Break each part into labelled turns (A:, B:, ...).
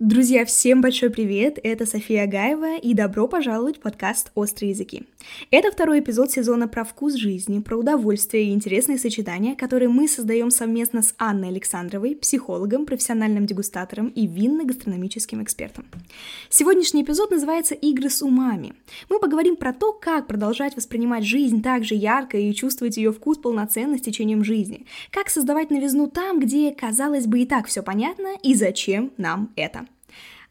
A: Друзья, всем большой привет! Это София Гаева и добро пожаловать в подкаст «Острые языки». Это второй эпизод сезона про вкус жизни, про удовольствие и интересные сочетания, которые мы создаем совместно с Анной Александровой, психологом, профессиональным дегустатором и винно-гастрономическим экспертом. Сегодняшний эпизод называется «Игры с умами». Мы поговорим про то, как продолжать воспринимать жизнь так же ярко и чувствовать ее вкус полноценно с течением жизни, как создавать новизну там, где, казалось бы, и так все понятно, и зачем нам это.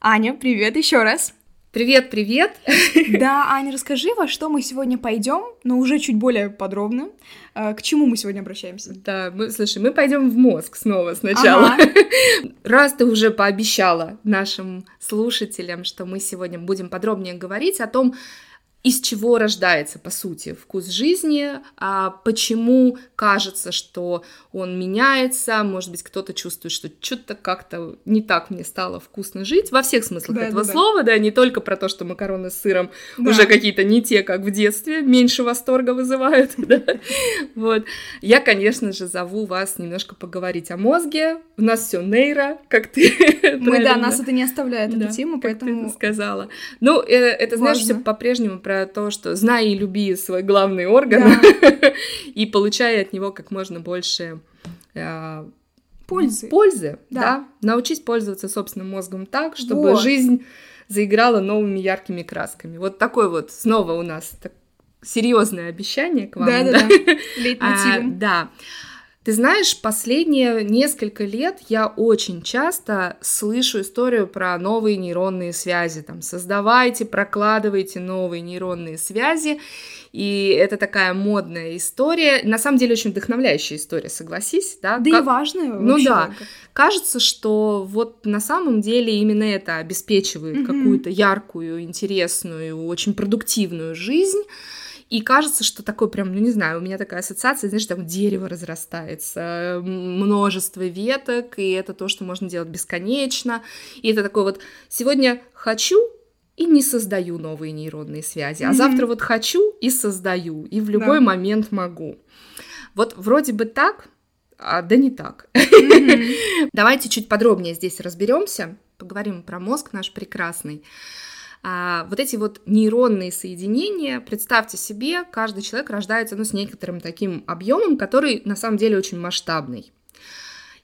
A: Аня, привет еще раз.
B: Привет, привет.
A: Да, Аня, расскажи, во что мы сегодня пойдем, но уже чуть более подробно. А, к чему мы сегодня обращаемся?
B: Да, мы, слушай, мы пойдем в мозг снова сначала. Ага. Раз ты уже пообещала нашим слушателям, что мы сегодня будем подробнее говорить о том, из чего рождается, по сути, вкус жизни, а почему кажется, что он меняется, может быть, кто-то чувствует, что что-то как-то не так мне стало вкусно жить, во всех смыслах да, этого да, слова, да. да, не только про то, что макароны с сыром да. уже какие-то не те, как в детстве, меньше восторга вызывают, вот. Я, конечно же, зову вас немножко поговорить о мозге, у нас все нейро, как ты
A: Мы, да, нас это не оставляет, эту тему, поэтому...
B: сказала. Ну, э, это, знаешь, все по-прежнему про то, что знай и люби свой главный орган да. и получай от него как можно больше э,
A: пользы.
B: Пользы, да. да. Научись пользоваться собственным мозгом так, чтобы вот. жизнь заиграла новыми яркими красками. Вот такой вот снова у нас так, серьезное обещание к вам.
A: Да, да, да.
B: А, да. Ты знаешь, последние несколько лет я очень часто слышу историю про новые нейронные связи. Там, создавайте, прокладывайте новые нейронные связи. И это такая модная история. На самом деле очень вдохновляющая история, согласись, да?
A: Да как... и важная.
B: Ну да. Кажется, что вот на самом деле именно это обеспечивает mm-hmm. какую-то яркую, интересную, очень продуктивную жизнь. И кажется, что такой прям, ну не знаю, у меня такая ассоциация, знаешь, там дерево разрастается, множество веток, и это то, что можно делать бесконечно. И это такой вот, сегодня хочу, и не создаю новые нейронные связи, а mm-hmm. завтра вот хочу и создаю, и в любой да. момент могу. Вот вроде бы так, а да не так. Mm-hmm. Давайте чуть подробнее здесь разберемся, поговорим про мозг наш прекрасный. А, вот эти вот нейронные соединения, представьте себе, каждый человек рождается ну, с некоторым таким объемом, который на самом деле очень масштабный.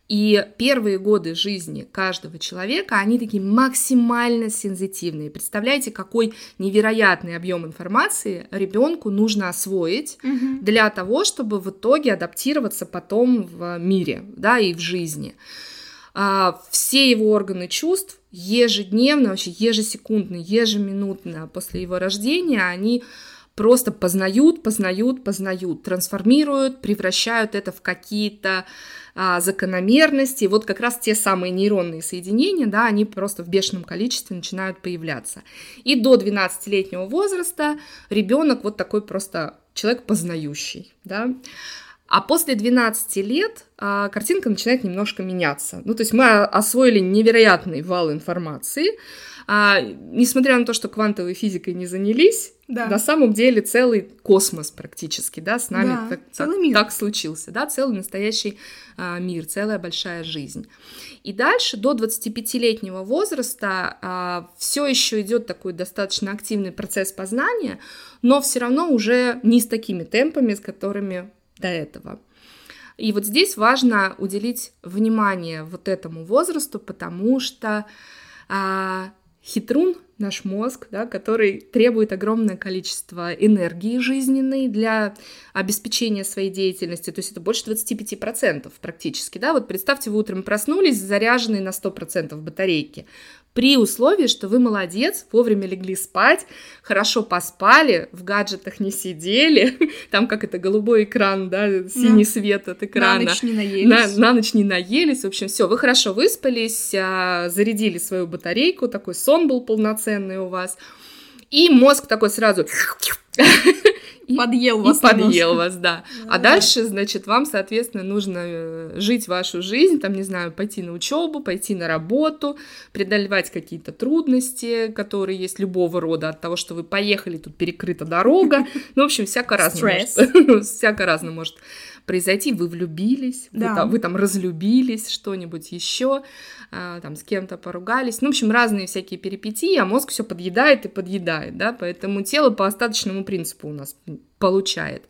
B: И первые годы жизни каждого человека, они такие максимально сензитивные. Представляете, какой невероятный объем информации ребенку нужно освоить угу. для того, чтобы в итоге адаптироваться потом в мире, да, и в жизни. А, все его органы чувств ежедневно, вообще ежесекундно, ежеминутно после его рождения они просто познают, познают, познают, трансформируют, превращают это в какие-то а, закономерности. Вот как раз те самые нейронные соединения, да, они просто в бешеном количестве начинают появляться. И до 12-летнего возраста ребенок вот такой просто человек познающий, да. А после 12 лет а, картинка начинает немножко меняться. Ну, то есть мы освоили невероятный вал информации, а, несмотря на то, что квантовой физикой не занялись, да. на самом деле целый космос практически, да, с нами да, так, целый так, мир. так случился, да, целый настоящий а, мир, целая большая жизнь. И дальше до 25-летнего возраста а, все еще идет такой достаточно активный процесс познания, но все равно уже не с такими темпами, с которыми до этого. И вот здесь важно уделить внимание вот этому возрасту, потому что а, хитрун, наш мозг, да, который требует огромное количество энергии жизненной для обеспечения своей деятельности, то есть это больше 25% практически, да, вот представьте, вы утром проснулись, заряженные на 100% батарейки, при условии, что вы молодец, вовремя легли спать, хорошо поспали, в гаджетах не сидели, там как это голубой экран, да, синий ну, свет от экрана.
A: На ночь не наелись. На,
B: на ночь не наелись, в общем, все, вы хорошо выспались, а, зарядили свою батарейку, такой сон был полноценный у вас, и мозг такой сразу
A: И, подъел вас.
B: И подъел вас, да. А дальше, значит, вам, соответственно, нужно э, жить вашу жизнь, там, не знаю, пойти на учебу, пойти на работу, преодолевать какие-то трудности, которые есть любого рода, от того, что вы поехали, тут перекрыта дорога. Ну, в общем, всяко разное. Всяко разное может произойти, вы влюбились, да. вы, там, вы там разлюбились, что-нибудь еще, а, там с кем-то поругались, ну, в общем, разные всякие перипетии, а мозг все подъедает и подъедает, да, поэтому тело по остаточному принципу у нас получает.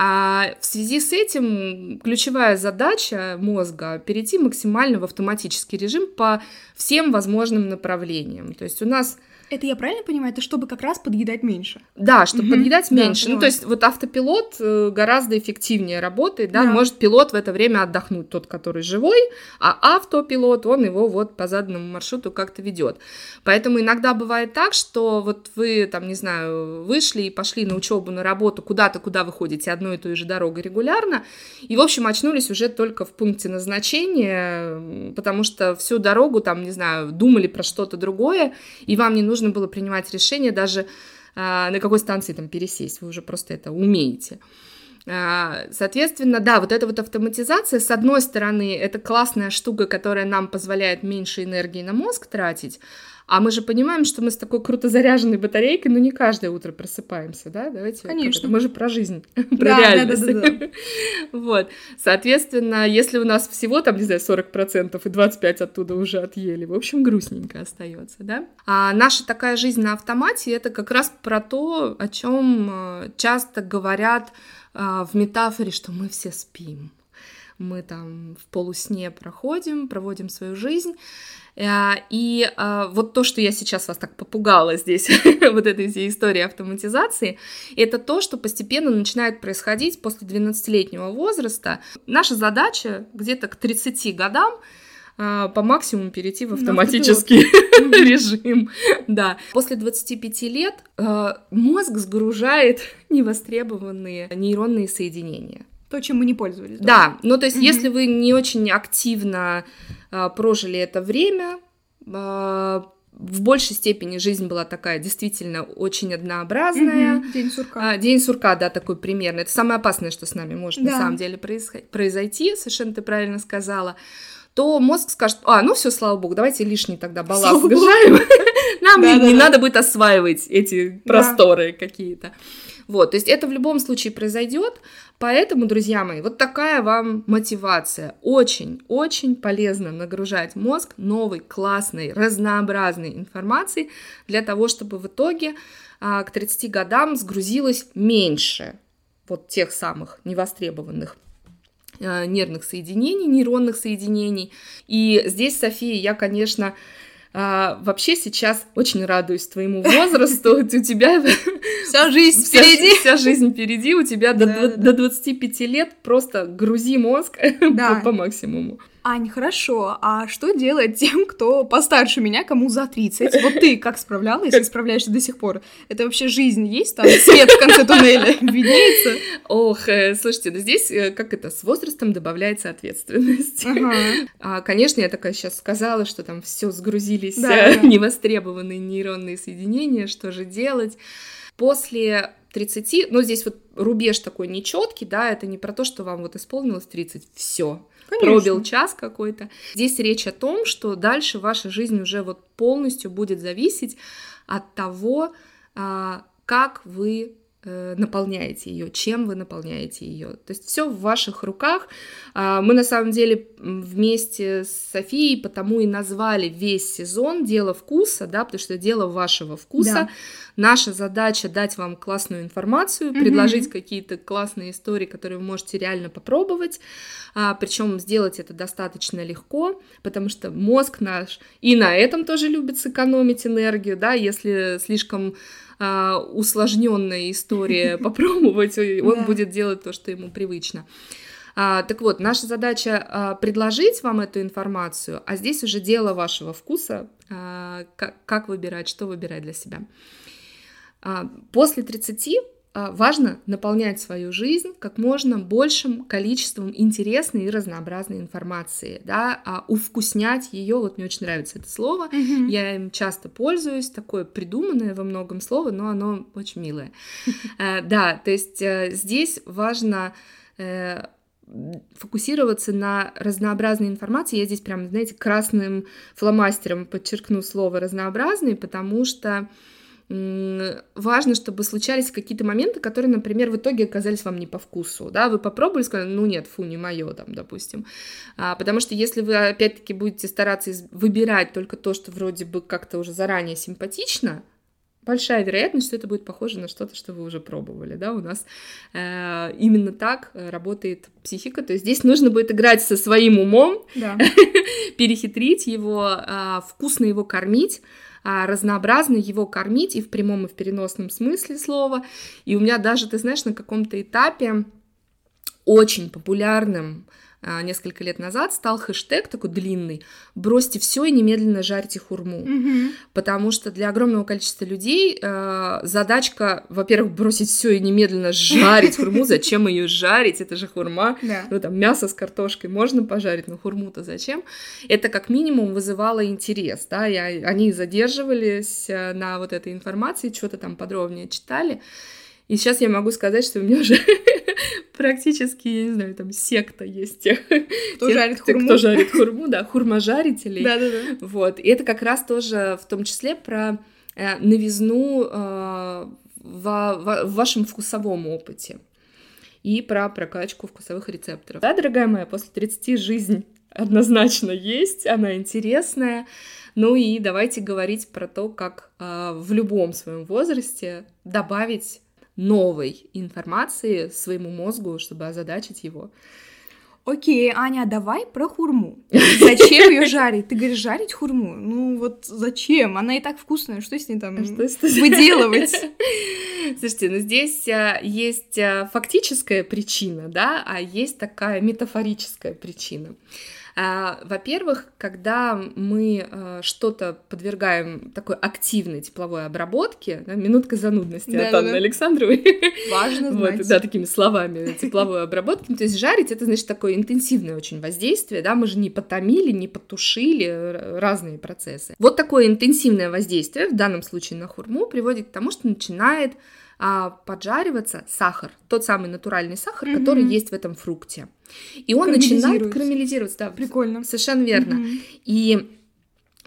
B: А в связи с этим ключевая задача мозга перейти максимально в автоматический режим по всем возможным направлениям. То есть у нас
A: это я правильно понимаю? Это чтобы как раз подъедать меньше?
B: Да, чтобы угу. подъедать меньше. Да, ну, то есть вот автопилот э, гораздо эффективнее работает, да? да, может пилот в это время отдохнуть, тот, который живой, а автопилот, он его вот по заданному маршруту как-то ведет. Поэтому иногда бывает так, что вот вы там, не знаю, вышли и пошли на учебу, на работу, куда-то, куда вы ходите одной и той же дорогой регулярно, и, в общем, очнулись уже только в пункте назначения, потому что всю дорогу там, не знаю, думали про что-то другое, и вам не нужно нужно было принимать решение даже а, на какой станции там пересесть, вы уже просто это умеете. А, соответственно, да, вот эта вот автоматизация, с одной стороны, это классная штука, которая нам позволяет меньше энергии на мозг тратить, а мы же понимаем, что мы с такой круто заряженной батарейкой, ну не каждое утро просыпаемся, да? Давайте.
A: Конечно.
B: Мы же про жизнь, про да, реальность. Вот. Соответственно, если у нас всего там, не знаю, 40% и 25 оттуда уже отъели, в общем, грустненько остается, да? А наша такая жизнь на автомате это как раз про то, о чем э, часто говорят э, в метафоре, что мы все спим мы там в полусне проходим, проводим свою жизнь. Э, и э, вот то, что я сейчас вас так попугала здесь, вот этой всей истории автоматизации, это то, что постепенно начинает происходить после 12-летнего возраста. Наша задача где-то к 30 годам э, по максимуму перейти в автоматический режим. Да. После 25 лет мозг сгружает невостребованные нейронные соединения.
A: То, чем мы не пользовались.
B: Да, да. ну то есть, mm-hmm. если вы не очень активно а, прожили это время, а, в большей степени жизнь была такая действительно очень однообразная.
A: День сурка.
B: А, день сурка, да, такой примерно. Это самое опасное, что с нами может да. на самом деле произойти, совершенно ты правильно сказала то мозг скажет, а, ну все, слава богу, давайте лишний тогда балласт сгружаем, нам не надо будет осваивать эти просторы какие-то. Вот, то есть это в любом случае произойдет, поэтому, друзья мои, вот такая вам мотивация. Очень-очень полезно нагружать мозг новой, классной, разнообразной информацией для того, чтобы в итоге а, к 30 годам сгрузилось меньше вот тех самых невостребованных а, нервных соединений, нейронных соединений. И здесь, София, я, конечно, а, вообще сейчас очень радуюсь твоему возрасту. У тебя
A: вся жизнь впереди.
B: Вся жизнь впереди. У тебя до 25 лет просто грузи мозг по максимуму.
A: Ань, хорошо, а что делать тем, кто постарше меня, кому за 30? Вот ты как справлялась и справляешься до сих пор? Это вообще жизнь есть? Там свет в конце туннеля виднеется?
B: Ох, э, слушайте, ну здесь, э, как это, с возрастом добавляется ответственность. Ага. А, конечно, я такая сейчас сказала, что там все сгрузились да, э, невостребованные нейронные соединения, что же делать? После 30, ну здесь вот рубеж такой нечеткий, да, это не про то, что вам вот исполнилось 30, все, Конечно. пробил час какой-то. Здесь речь о том, что дальше ваша жизнь уже вот полностью будет зависеть от того, а, как вы наполняете ее, чем вы наполняете ее. То есть все в ваших руках. А, мы на самом деле вместе с Софией потому и назвали весь сезон дело вкуса, да, потому что дело вашего вкуса. Да. Наша задача дать вам классную информацию, mm-hmm. предложить какие-то классные истории, которые вы можете реально попробовать. А, причем сделать это достаточно легко, потому что мозг наш и на этом тоже любит сэкономить энергию, да, если слишком а, усложненная история попробовать, он будет делать то, что ему привычно. А, так вот, наша задача а, предложить вам эту информацию, а здесь уже дело вашего вкуса, а, как, как выбирать, что выбирать для себя. После 30 а, важно наполнять свою жизнь как можно большим количеством интересной и разнообразной информации, да, а увкуснять ее, вот мне очень нравится это слово, mm-hmm. я им часто пользуюсь, такое придуманное во многом слово, но оно очень милое. Э, да, то есть э, здесь важно э, фокусироваться на разнообразной информации. Я здесь прям, знаете, красным фломастером подчеркну слово разнообразный, потому что важно, чтобы случались какие-то моменты, которые, например, в итоге оказались вам не по вкусу, да, вы попробовали, сказали, ну нет, фу, не мое, там, допустим, а, потому что если вы, опять-таки, будете стараться выбирать только то, что вроде бы как-то уже заранее симпатично, большая вероятность, что это будет похоже на что-то, что вы уже пробовали, да, у нас э, именно так работает психика, то есть здесь нужно будет играть со своим умом, да. перехитрить его, э, вкусно его кормить, разнообразно его кормить и в прямом, и в переносном смысле слова. И у меня даже, ты знаешь, на каком-то этапе очень популярным а, несколько лет назад стал хэштег такой длинный «Бросьте все и немедленно жарьте хурму». Mm-hmm. Потому что для огромного количества людей э, задачка, во-первых, бросить все и немедленно жарить хурму. Зачем ее жарить? Это же хурма. Yeah. Ну, там мясо с картошкой можно пожарить, но хурму-то зачем? Это как минимум вызывало интерес, да, и они задерживались э, на вот этой информации, что-то там подробнее читали. И сейчас я могу сказать, что у меня уже практически, я не знаю, там секта есть тех,
A: кто тех, жарит хурму.
B: Кто жарит хурму, да, хурможарителей.
A: Да-да-да.
B: Вот, и это как раз тоже в том числе про э, новизну э, в, в, в вашем вкусовом опыте и про прокачку вкусовых рецепторов. Да, дорогая моя, после 30 жизнь однозначно есть, она интересная. Ну и давайте говорить про то, как э, в любом своем возрасте добавить новой информации своему мозгу, чтобы озадачить его.
A: Окей, Аня, давай про хурму. Зачем ее жарить? Ты говоришь, жарить хурму? Ну вот зачем? Она и так вкусная, что с ней там что выделывать?
B: Слушайте, ну здесь а, есть а, фактическая причина, да, а есть такая метафорическая причина. А, во-первых, когда мы а, что-то подвергаем такой активной тепловой обработке, да, минутка занудности да, от Анны да. Александровой.
A: Важно знать.
B: Вот, да, такими словами, тепловой обработки. То есть жарить — это, значит, такое интенсивное очень воздействие, да, мы же не потомили, не потушили, разные процессы. Вот такое интенсивное воздействие, в данном случае на хурму, приводит к тому, что начинает а, поджариваться сахар, тот самый натуральный сахар, mm-hmm. который есть в этом фрукте. И он начинает карамелизироваться. Да,
A: Прикольно.
B: Совершенно верно. Mm-hmm. И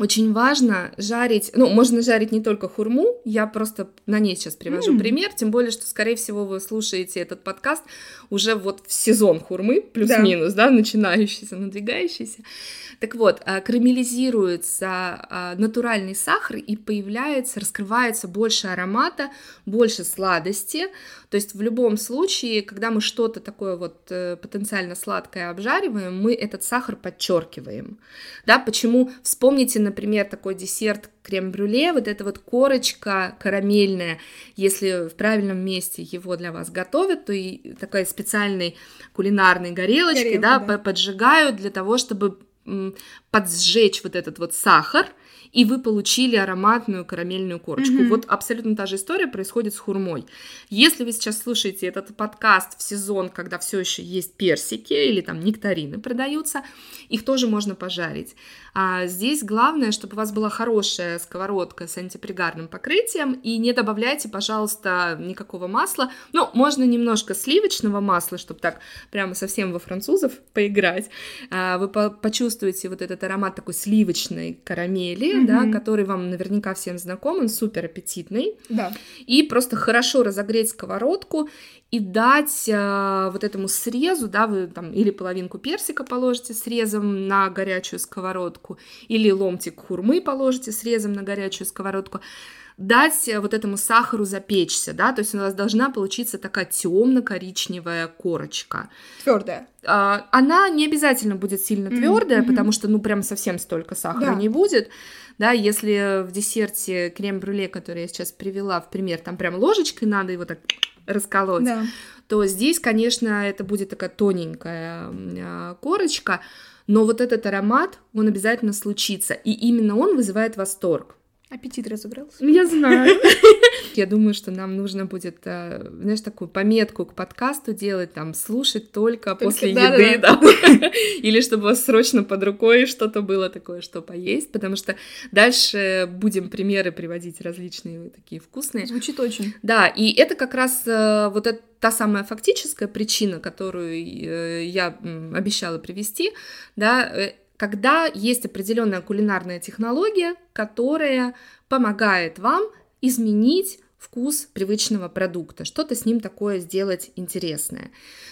B: очень важно жарить, ну, можно жарить не только хурму, я просто на ней сейчас привожу mm. пример, тем более, что, скорее всего, вы слушаете этот подкаст уже вот в сезон хурмы, плюс-минус, да. да, начинающийся, надвигающийся. Так вот, а, карамелизируется а, натуральный сахар и появляется, раскрывается больше аромата, больше сладости. То есть в любом случае, когда мы что-то такое вот э, потенциально сладкое обжариваем, мы этот сахар подчеркиваем. Да, почему? Вспомните, например, такой десерт крем-брюле, вот эта вот корочка карамельная, если в правильном месте его для вас готовят, то и такой специальной кулинарной горелочкой, Горелка, да, да, поджигают для того, чтобы подсжечь вот этот вот сахар, и вы получили ароматную карамельную корочку. Mm-hmm. Вот абсолютно та же история происходит с хурмой. Если вы сейчас слушаете этот подкаст в сезон, когда все еще есть персики или там нектарины продаются, их тоже можно пожарить. А здесь главное, чтобы у вас была хорошая сковородка с антипригарным покрытием, и не добавляйте, пожалуйста, никакого масла. Ну, можно немножко сливочного масла, чтобы так прямо совсем во французов поиграть. А, вы почувствуете вот этот аромат такой сливочной карамели, mm-hmm. да, который вам наверняка всем знаком, он супер аппетитный.
A: Да.
B: И просто хорошо разогреть сковородку и дать э, вот этому срезу, да, вы там или половинку персика положите срезом на горячую сковородку, или ломтик хурмы положите срезом на горячую сковородку, дать вот этому сахару запечься, да, то есть у нас должна получиться такая темно-коричневая корочка.
A: Твердая.
B: А, она не обязательно будет сильно твердая, mm-hmm. потому что, ну, прям совсем столько сахара да. не будет. Да, если в десерте крем-брюле, который я сейчас привела в пример, там прям ложечкой надо его так расколоть, да. то здесь, конечно, это будет такая тоненькая а, корочка, но вот этот аромат, он обязательно случится, и именно он вызывает восторг.
A: Аппетит разыгрался.
B: Ну, я знаю. Я думаю, что нам нужно будет, э, знаешь, такую пометку к подкасту делать, там, слушать только, только после да, еды, да. да. Или чтобы у вас срочно под рукой что-то было такое, что поесть, потому что дальше будем примеры приводить различные такие вкусные.
A: Звучит очень.
B: Да, и это как раз э, вот это та самая фактическая причина, которую э, я обещала привести, да, когда есть определенная кулинарная технология, которая помогает вам изменить вкус привычного продукта, что-то с ним такое сделать интересное.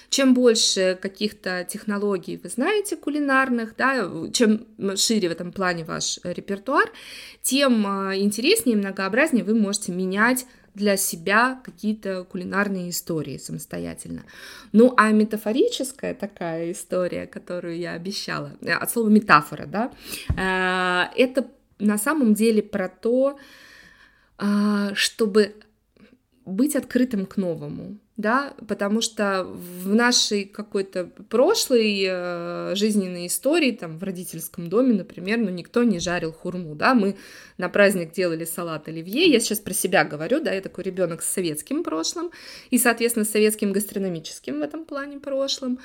B: Чем больше каких-то технологий вы знаете кулинарных, да, чем шире в этом плане ваш репертуар, тем а, интереснее и многообразнее вы можете менять для себя какие-то кулинарные истории самостоятельно. Ну, а метафорическая такая история, которую я обещала, э, от слова метафора, да, э, это на самом деле про то, э, чтобы быть открытым к новому, да, потому что в нашей какой-то прошлой э, жизненной истории, там, в родительском доме, например, ну, никто не жарил хурму, да, мы на праздник делали салат оливье, я сейчас про себя говорю, да, я такой ребенок с советским прошлым и, соответственно, с советским гастрономическим в этом плане прошлым,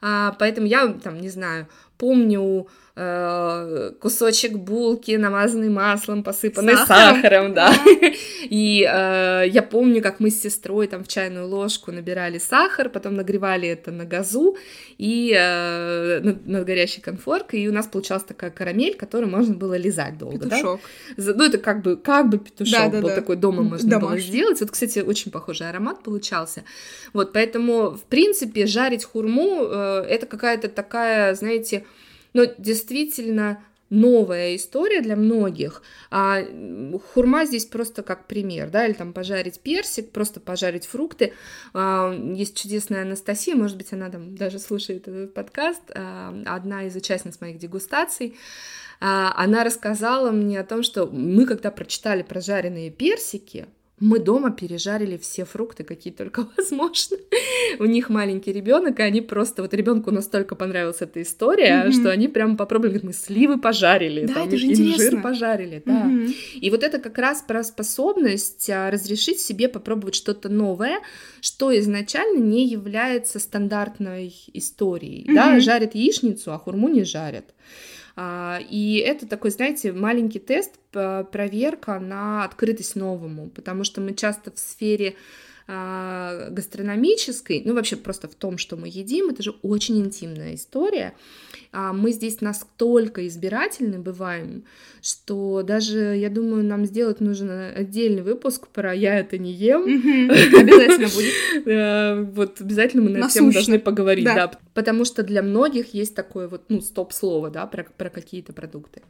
B: а, поэтому я, там, не знаю, помню э, кусочек булки, намазанный маслом, посыпанный сахаром, сахаром да. И э, я помню, как мы с сестрой там в чайную ложку набирали сахар, потом нагревали это на газу и э, над, над горящей конфоркой, и у нас получалась такая карамель, которую можно было лизать долго,
A: петушок.
B: да? Ну, это как бы, как бы петушок да, да, был да. такой, дома можно Домашний. было сделать. Вот, кстати, очень похожий аромат получался. Вот, поэтому, в принципе, жарить хурму, э, это какая-то такая, знаете, но действительно новая история для многих. А хурма здесь просто как пример, да, или там пожарить персик, просто пожарить фрукты. А, есть чудесная Анастасия, может быть, она там даже слушает этот подкаст, а, одна из участниц моих дегустаций. А, она рассказала мне о том, что мы, когда прочитали про жареные персики, мы дома пережарили все фрукты, какие только возможно. У них маленький ребенок, и они просто вот ребенку настолько понравилась эта история, mm-hmm. что они прямо попробовали, говорят, мы сливы пожарили,
A: да, там, это же инжир
B: пожарили, да. Mm-hmm. И вот это как раз про способность а, разрешить себе попробовать что-то новое, что изначально не является стандартной историей, mm-hmm. да, жарят яичницу, а хурму не жарят. А, и это такой, знаете, маленький тест, проверка на открытость новому, потому что мы часто в сфере гастрономической, ну вообще просто в том, что мы едим, это же очень интимная история. А мы здесь настолько избирательны бываем, что даже, я думаю, нам сделать нужен отдельный выпуск про «я это не ем».
A: Обязательно будет.
B: Вот обязательно мы на эту тему должны поговорить, да. Потому что для многих есть такое вот, ну, стоп-слово, да, про какие-то продукты.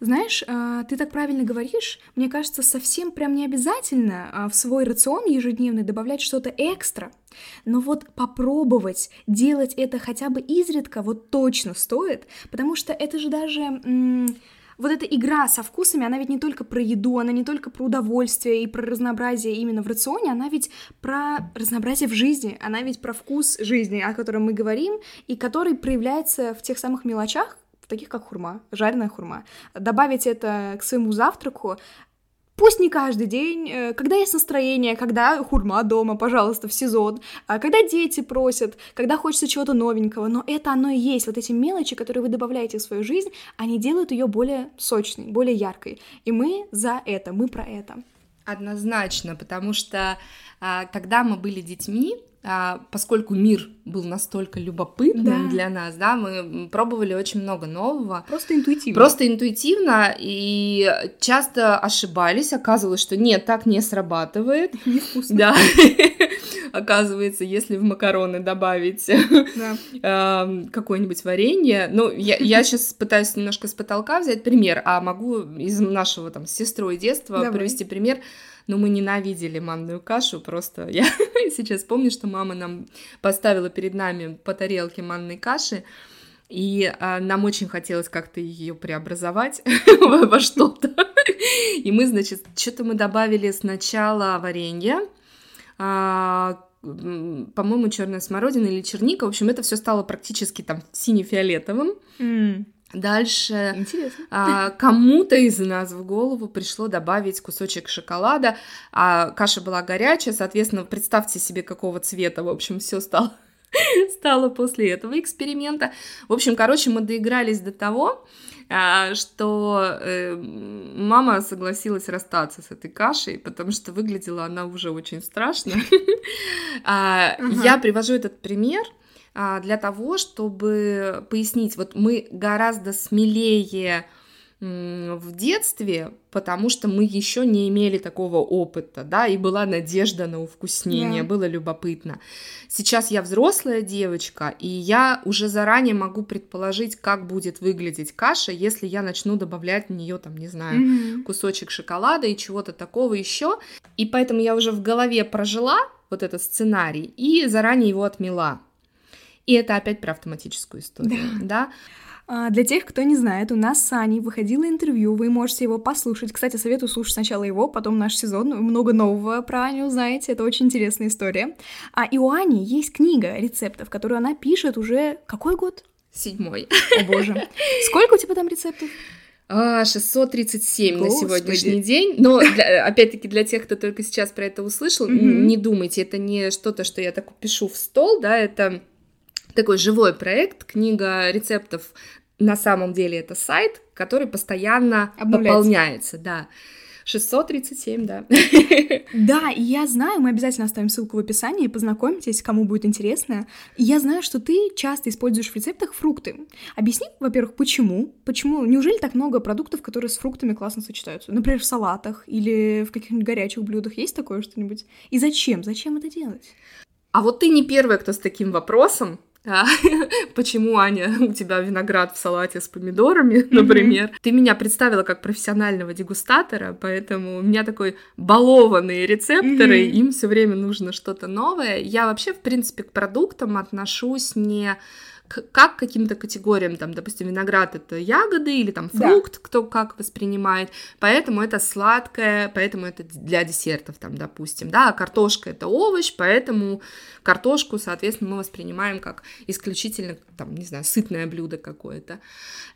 A: Знаешь, а, ты так правильно говоришь, мне кажется, совсем прям не обязательно а, в свой рацион ежедневный добавлять что-то экстра. Но вот попробовать делать это хотя бы изредка вот точно стоит, потому что это же даже... Вот эта игра со вкусами, она ведь не только про еду, она не только про удовольствие и про разнообразие именно в рационе, она ведь про разнообразие в жизни, она ведь про вкус жизни, о котором мы говорим, и который проявляется в тех самых мелочах, таких как хурма, жареная хурма. Добавить это к своему завтраку, Пусть не каждый день, э, когда есть настроение, когда хурма дома, пожалуйста, в сезон, а когда дети просят, когда хочется чего-то новенького, но это оно и есть, вот эти мелочи, которые вы добавляете в свою жизнь, они делают ее более сочной, более яркой. И мы за это, мы про это.
B: Однозначно, потому что а, когда мы были детьми, а, поскольку мир был настолько любопытным да. для нас, да, мы пробовали очень много нового.
A: Просто интуитивно.
B: Просто интуитивно, и часто ошибались, оказывалось, что нет, так не срабатывает.
A: Невкусно.
B: Да. Оказывается, если в макароны добавить да. какое-нибудь варенье, ну, я, я сейчас пытаюсь немножко с потолка взять пример, а могу из нашего там с сестрой детства Давай. привести пример но мы ненавидели манную кашу, просто я сейчас помню, что мама нам поставила перед нами по тарелке манной каши, и а, нам очень хотелось как-то ее преобразовать во что-то. И мы, значит, что-то мы добавили сначала варенье, а, по-моему, черная смородина или черника. В общем, это все стало практически там сине-фиолетовым.
A: Mm.
B: Дальше а, кому-то из нас в голову пришло добавить кусочек шоколада, а каша была горячая, соответственно, представьте себе, какого цвета, в общем, все стало, стало после этого эксперимента. В общем, короче, мы доигрались до того, а, что э, мама согласилась расстаться с этой кашей, потому что выглядела она уже очень страшно. А, я привожу этот пример для того, чтобы пояснить, вот мы гораздо смелее в детстве, потому что мы еще не имели такого опыта, да, и была надежда на увкуснение, yeah. было любопытно. Сейчас я взрослая девочка, и я уже заранее могу предположить, как будет выглядеть каша, если я начну добавлять в нее, там, не знаю, mm-hmm. кусочек шоколада и чего-то такого еще. И поэтому я уже в голове прожила вот этот сценарий и заранее его отмела. И это опять про автоматическую историю, да. да?
A: А, для тех, кто не знает, у нас с Аней выходило интервью, вы можете его послушать. Кстати, советую слушать сначала его, потом наш сезон. Много нового про Аню узнаете, это очень интересная история. А и у Ани есть книга рецептов, которую она пишет уже... Какой год?
B: Седьмой.
A: О боже. Сколько у тебя там рецептов?
B: 637 Господи. на сегодняшний день. Но, для, опять-таки, для тех, кто только сейчас про это услышал, mm-hmm. не думайте, это не что-то, что я так пишу в стол, да, это такой живой проект, книга рецептов на самом деле это сайт, который постоянно пополняется, да. 637, да.
A: Да, и я знаю, мы обязательно оставим ссылку в описании, познакомьтесь, кому будет интересно. И я знаю, что ты часто используешь в рецептах фрукты. Объясни, во-первых, почему? Почему? Неужели так много продуктов, которые с фруктами классно сочетаются? Например, в салатах или в каких-нибудь горячих блюдах есть такое что-нибудь? И зачем? Зачем это делать?
B: А вот ты не первая, кто с таким вопросом. А, почему, Аня, у тебя виноград в салате с помидорами, например. Ты меня представила как профессионального дегустатора, поэтому у меня такой балованные рецепторы, им все время нужно что-то новое. Я вообще, в принципе, к продуктам отношусь не как каким-то категориям, там, допустим, виноград это ягоды или там фрукт, да. кто как воспринимает, поэтому это сладкое, поэтому это для десертов, там, допустим, да, а картошка это овощ, поэтому картошку, соответственно, мы воспринимаем как исключительно, там, не знаю, сытное блюдо какое-то.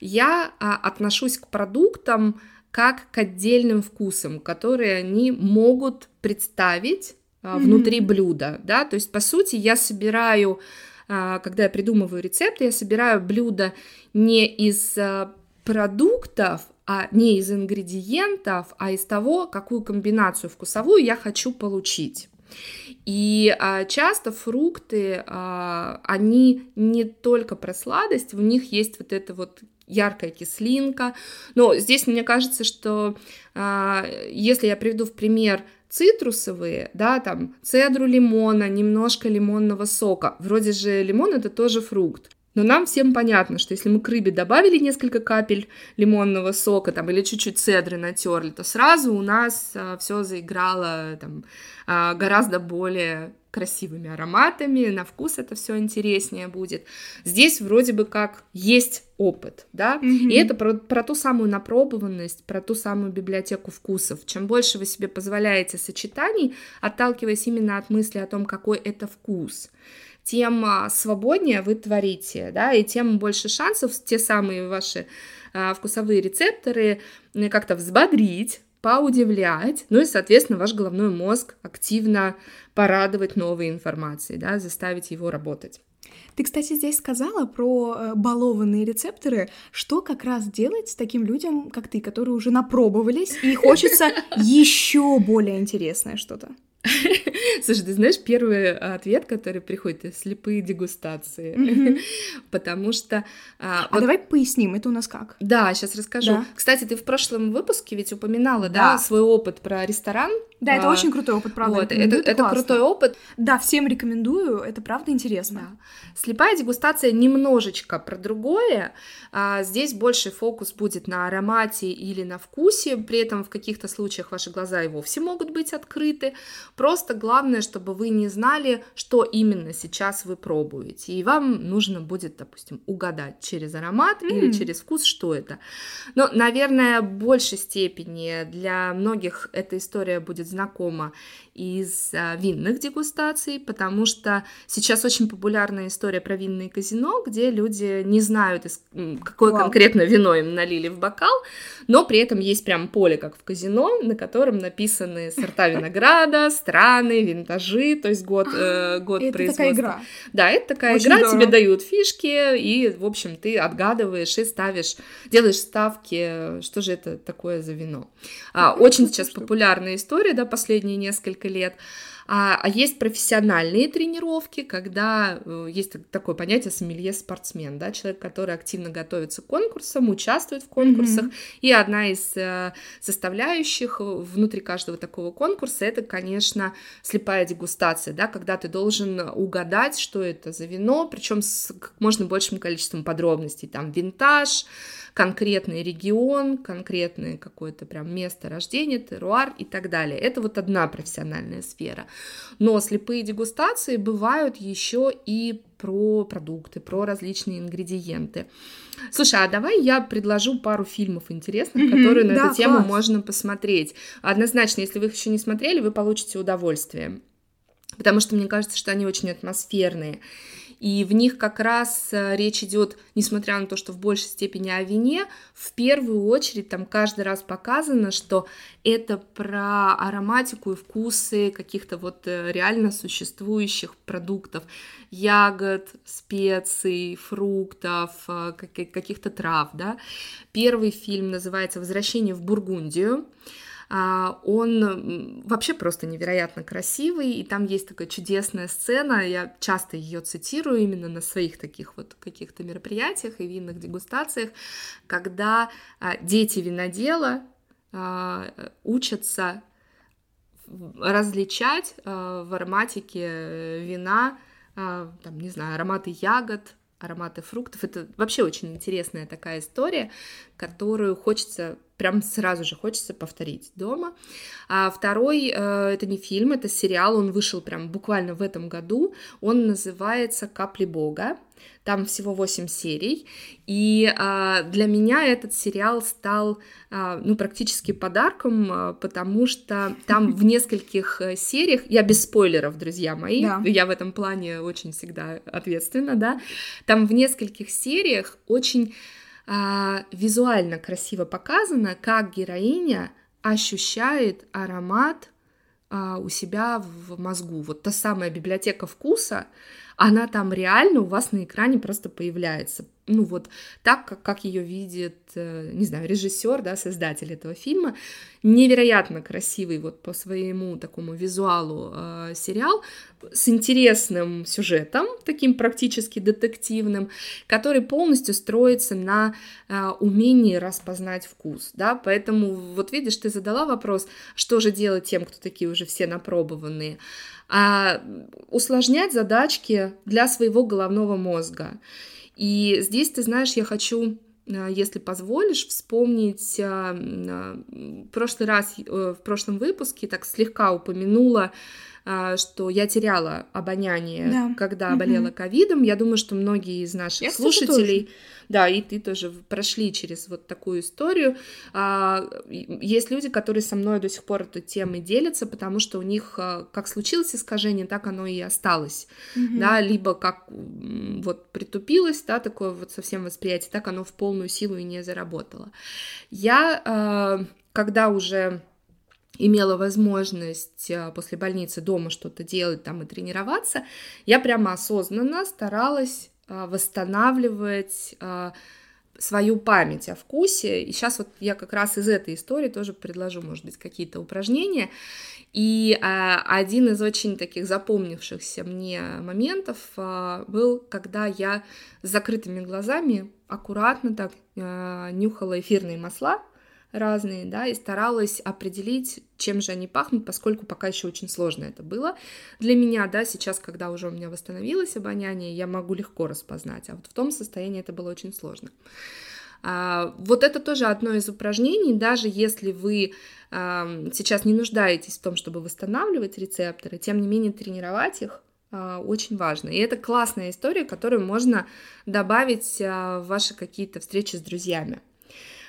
B: Я а, отношусь к продуктам как к отдельным вкусам, которые они могут представить а, внутри mm-hmm. блюда, да, то есть, по сути, я собираю когда я придумываю рецепты, я собираю блюда не из а, продуктов, а не из ингредиентов, а из того, какую комбинацию вкусовую я хочу получить. И а, часто фрукты, а, они не только про сладость, в них есть вот это вот яркая кислинка. Но здесь мне кажется, что а, если я приведу в пример цитрусовые, да, там цедру лимона, немножко лимонного сока. Вроде же лимон это тоже фрукт. Но нам всем понятно, что если мы к рыбе добавили несколько капель лимонного сока там, или чуть-чуть цедры натерли, то сразу у нас а, все заиграло там, а, гораздо более красивыми ароматами, на вкус это все интереснее будет. Здесь вроде бы как есть опыт, да, mm-hmm. и это про, про ту самую напробованность, про ту самую библиотеку вкусов. Чем больше вы себе позволяете сочетаний, отталкиваясь именно от мысли о том, какой это вкус, тем а, свободнее вы творите, да, и тем больше шансов те самые ваши а, вкусовые рецепторы как-то взбодрить, поудивлять, ну и, соответственно, ваш головной мозг активно порадовать новой информацией, да, заставить его работать.
A: Ты, кстати, здесь сказала про э, балованные рецепторы. Что как раз делать с таким людям, как ты, которые уже напробовались, и хочется еще более интересное что-то?
B: Слушай, ты знаешь, первый ответ, который приходит, это слепые дегустации. Потому что...
A: А, а вот... давай поясним, это у нас как?
B: Да, сейчас расскажу. Да. Кстати, ты в прошлом выпуске ведь упоминала, да, да свой опыт про ресторан.
A: Да, это а, очень крутой опыт, правда.
B: Вот, это, это, это крутой опыт.
A: Да, всем рекомендую, это правда интересно. Да.
B: Слепая дегустация немножечко про другое. А, здесь больше фокус будет на аромате или на вкусе, при этом в каких-то случаях ваши глаза и вовсе могут быть открыты. Просто главное, чтобы вы не знали, что именно сейчас вы пробуете. И вам нужно будет, допустим, угадать через аромат mm. или через вкус, что это. Но, наверное, в большей степени для многих эта история будет знакома из а, винных дегустаций, потому что сейчас очень популярная история про винные казино, где люди не знают, какое Вау. конкретно вино им налили в бокал, но при этом есть прям поле, как в казино, на котором написаны сорта винограда, страны, винтажи, то есть год, э, год
A: это
B: производства.
A: такая игра.
B: Да, это такая очень игра, здорово. тебе дают фишки, и, в общем, ты отгадываешь и ставишь, делаешь ставки, что же это такое за вино. А, очень сейчас популярная история, да, последние несколько лет. А, а есть профессиональные тренировки, когда э, есть такое понятие сомелье-спортсмен, да, человек, который активно готовится к конкурсам, участвует в конкурсах, mm-hmm. и одна из э, составляющих внутри каждого такого конкурса это, конечно, слепая дегустация, да, когда ты должен угадать, что это за вино, причем с как можно большим количеством подробностей, там винтаж, конкретный регион, конкретное какое-то прям место рождения, теруар и так далее. Это вот одна профессиональная сфера. Но слепые дегустации бывают еще и про продукты, про различные ингредиенты. Слушай, а давай я предложу пару фильмов интересных, которые на да, эту тему класс. можно посмотреть. Однозначно, если вы их еще не смотрели, вы получите удовольствие. Потому что мне кажется, что они очень атмосферные. И в них как раз э, речь идет, несмотря на то, что в большей степени о вине, в первую очередь там каждый раз показано, что это про ароматику и вкусы каких-то вот э, реально существующих продуктов, ягод, специй, фруктов, э, каких-то трав, да. Первый фильм называется «Возвращение в Бургундию». А, он вообще просто невероятно красивый, и там есть такая чудесная сцена, я часто ее цитирую именно на своих таких вот каких-то мероприятиях и винных дегустациях, когда а, дети винодела а, учатся различать в ароматике вина, там, не знаю, ароматы ягод, ароматы фруктов. Это вообще очень интересная такая история, которую хочется прям сразу же хочется повторить дома. А второй, э, это не фильм, это сериал, он вышел прям буквально в этом году, он называется «Капли Бога», там всего 8 серий, и а, для меня этот сериал стал, а, ну, практически подарком, а, потому что там в нескольких э, сериях, я без спойлеров, друзья мои, да. я в этом плане очень всегда ответственна, да, там в нескольких сериях очень визуально красиво показано, как героиня ощущает аромат а, у себя в мозгу. Вот та самая библиотека вкуса, она там реально у вас на экране просто появляется ну вот так, как, как ее видит, э, не знаю, режиссер, да, создатель этого фильма, невероятно красивый вот по своему такому визуалу э, сериал с интересным сюжетом, таким практически детективным, который полностью строится на э, умении распознать вкус, да, поэтому вот видишь, ты задала вопрос, что же делать тем, кто такие уже все напробованные, а усложнять задачки для своего головного мозга. И здесь, ты знаешь, я хочу а, если позволишь, вспомнить а, а, в прошлый раз, э, в прошлом выпуске так слегка упомянула что я теряла обоняние, да. когда болела ковидом. Я думаю, что многие из наших я, слушателей да, и ты тоже прошли через вот такую историю. А, есть люди, которые со мной до сих пор этой темой делятся, потому что у них а, как случилось искажение, так оно и осталось, mm-hmm. да, либо как вот притупилось, да, такое вот совсем восприятие, так оно в полную силу и не заработало. Я, а, когда уже имела возможность после больницы дома что-то делать там и тренироваться, я прямо осознанно старалась а, восстанавливать а, свою память о вкусе. И сейчас вот я как раз из этой истории тоже предложу, может быть, какие-то упражнения. И а, один из очень таких запомнившихся мне моментов а, был, когда я с закрытыми глазами аккуратно так а, нюхала эфирные масла разные, да, и старалась определить, чем же они пахнут, поскольку пока еще очень сложно это было для меня, да, сейчас, когда уже у меня восстановилось обоняние, я могу легко распознать, а вот в том состоянии это было очень сложно. А, вот это тоже одно из упражнений, даже если вы а, сейчас не нуждаетесь в том, чтобы восстанавливать рецепторы, тем не менее тренировать их а, очень важно. И это классная история, которую можно добавить а, в ваши какие-то встречи с друзьями.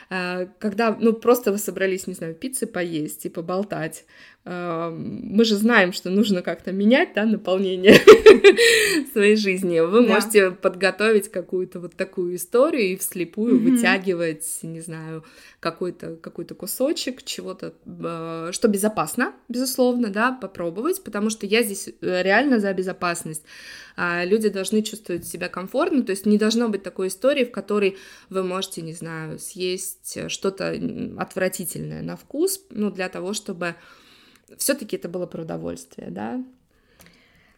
B: Э, когда, ну, просто вы собрались, не знаю, пиццы поесть и поболтать, мы же знаем, что нужно как-то менять, да, наполнение своей жизни. Вы да. можете подготовить какую-то вот такую историю и вслепую mm-hmm. вытягивать, не знаю, какой-то какой кусочек чего-то, э, что безопасно, безусловно, да, попробовать, потому что я здесь э, реально за безопасность. А люди должны чувствовать себя комфортно, то есть не должно быть такой истории, в которой вы можете, не знаю, съесть что-то отвратительное на вкус, ну, для того, чтобы все-таки это было про удовольствие, да.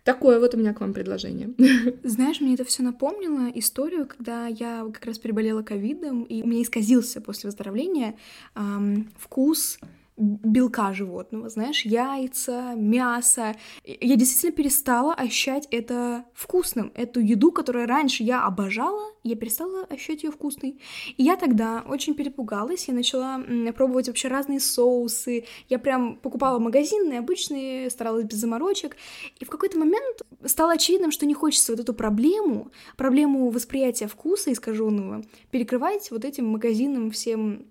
B: Такое вот у меня к вам предложение.
A: Знаешь, мне это все напомнило историю, когда я как раз переболела ковидом, и у меня исказился после выздоровления эм, вкус белка животного, знаешь, яйца, мясо. Я действительно перестала ощущать это вкусным. Эту еду, которую раньше я обожала, я перестала ощущать ее вкусной. И я тогда очень перепугалась, я начала пробовать вообще разные соусы. Я прям покупала магазинные, обычные, старалась без заморочек. И в какой-то момент стало очевидным, что не хочется вот эту проблему, проблему восприятия вкуса искаженного, перекрывать вот этим магазинным всем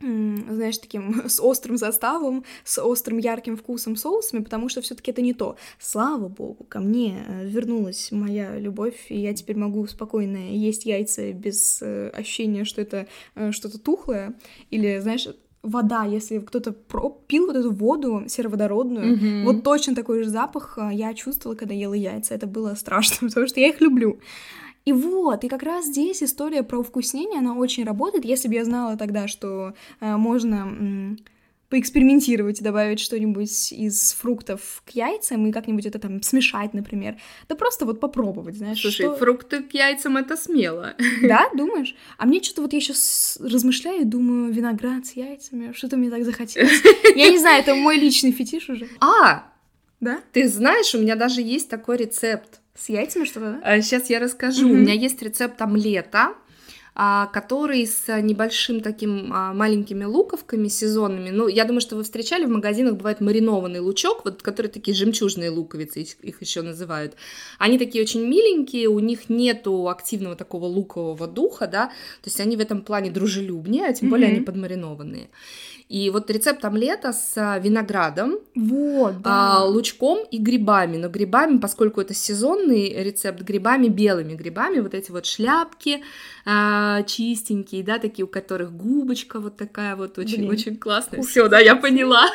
A: знаешь, таким с острым заставом, с острым ярким вкусом соусами, потому что все-таки это не то. Слава богу, ко мне э, вернулась моя любовь, и я теперь могу спокойно есть яйца без э, ощущения, что это э, что-то тухлое, или, знаешь, вода, если кто-то пил вот эту воду сероводородную, mm-hmm. вот точно такой же запах я чувствовала, когда ела яйца. Это было страшно, потому что я их люблю. И вот, и как раз здесь история про вкуснение, она очень работает. Если бы я знала тогда, что э, можно поэкспериментировать и добавить что-нибудь из фруктов к яйцам и как-нибудь это там смешать, например, да просто вот попробовать, знаешь.
B: Слушай, что... фрукты к яйцам это смело.
A: Да, думаешь? А мне что-то вот я сейчас размышляю, думаю, виноград с яйцами, что-то мне так захотелось. Я не знаю, это мой личный фетиш уже.
B: А, да? Ты знаешь, у меня даже есть такой рецепт.
A: С яйцами что-то, да?
B: Сейчас я расскажу. Mm-hmm. У меня есть рецепт омлета, а, который с небольшим таким а, маленькими луковками сезонными. Ну, я думаю, что вы встречали в магазинах, бывает маринованный лучок, вот, которые такие жемчужные луковицы, их еще называют. Они такие очень миленькие, у них нету активного такого лукового духа, да, то есть они в этом плане дружелюбнее, а тем более mm-hmm. они подмаринованные. И вот рецепт омлета с а, виноградом,
A: вот, да.
B: а, лучком и грибами. Но грибами, поскольку это сезонный рецепт, грибами белыми грибами, вот эти вот шляпки а, чистенькие, да, такие, у которых губочка вот такая вот очень, Блин. очень классная. Все, да, я поняла.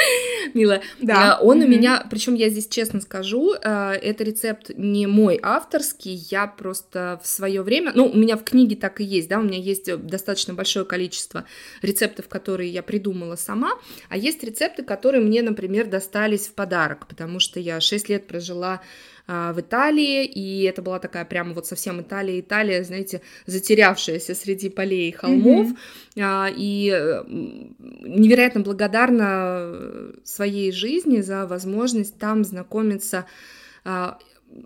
B: Мила. Да. А, он у меня, причем я здесь честно скажу, а, это рецепт не мой авторский, я просто в свое время, ну, у меня в книге так и есть, да, у меня есть достаточно большое количество рецептов, которые я придумала придумала сама, а есть рецепты, которые мне, например, достались в подарок, потому что я 6 лет прожила а, в Италии, и это была такая прямо вот совсем Италия, Италия, знаете, затерявшаяся среди полей и холмов, mm-hmm. и невероятно благодарна своей жизни за возможность там знакомиться а,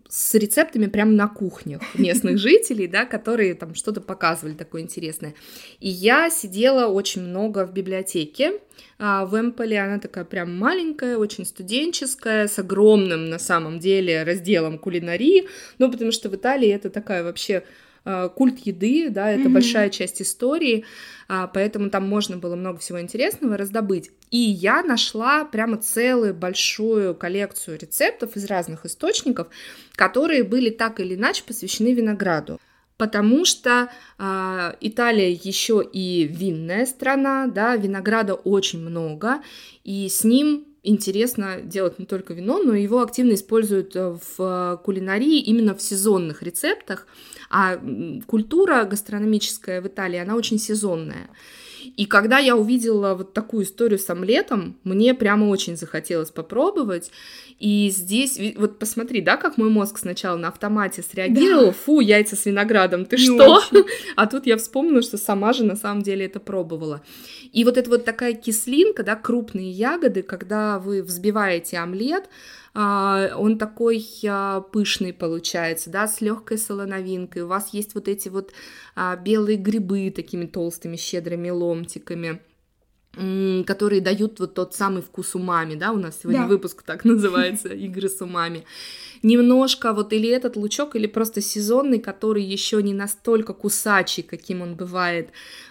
B: с рецептами прямо на кухнях местных жителей, да, которые там что-то показывали такое интересное. И я сидела очень много в библиотеке а, в Эмполе, она такая прям маленькая, очень студенческая, с огромным на самом деле разделом кулинарии, ну, потому что в Италии это такая вообще культ еды, да, это mm-hmm. большая часть истории, а, поэтому там можно было много всего интересного раздобыть. И я нашла прямо целую большую коллекцию рецептов из разных источников, которые были так или иначе посвящены винограду потому что э, Италия еще и винная страна, да, винограда очень много, и с ним интересно делать не только вино, но его активно используют э, в кулинарии именно в сезонных рецептах, а культура гастрономическая в Италии, она очень сезонная. И когда я увидела вот такую историю с омлетом, мне прямо очень захотелось попробовать. И здесь, вот посмотри, да, как мой мозг сначала на автомате среагировал, да. фу, яйца с виноградом, ты Не что? Очень. А тут я вспомнила, что сама же на самом деле это пробовала. И вот это вот такая кислинка, да, крупные ягоды, когда вы взбиваете омлет, он такой а, пышный получается, да, с легкой солоновинкой. У вас есть вот эти вот а, белые грибы такими толстыми щедрыми ломтиками. которые дают вот тот самый вкус умами, да, у нас сегодня
A: Да.
B: выпуск так называется, игры с умами. Немножко вот или этот лучок, или просто сезонный, который еще не настолько кусачий, каким он бывает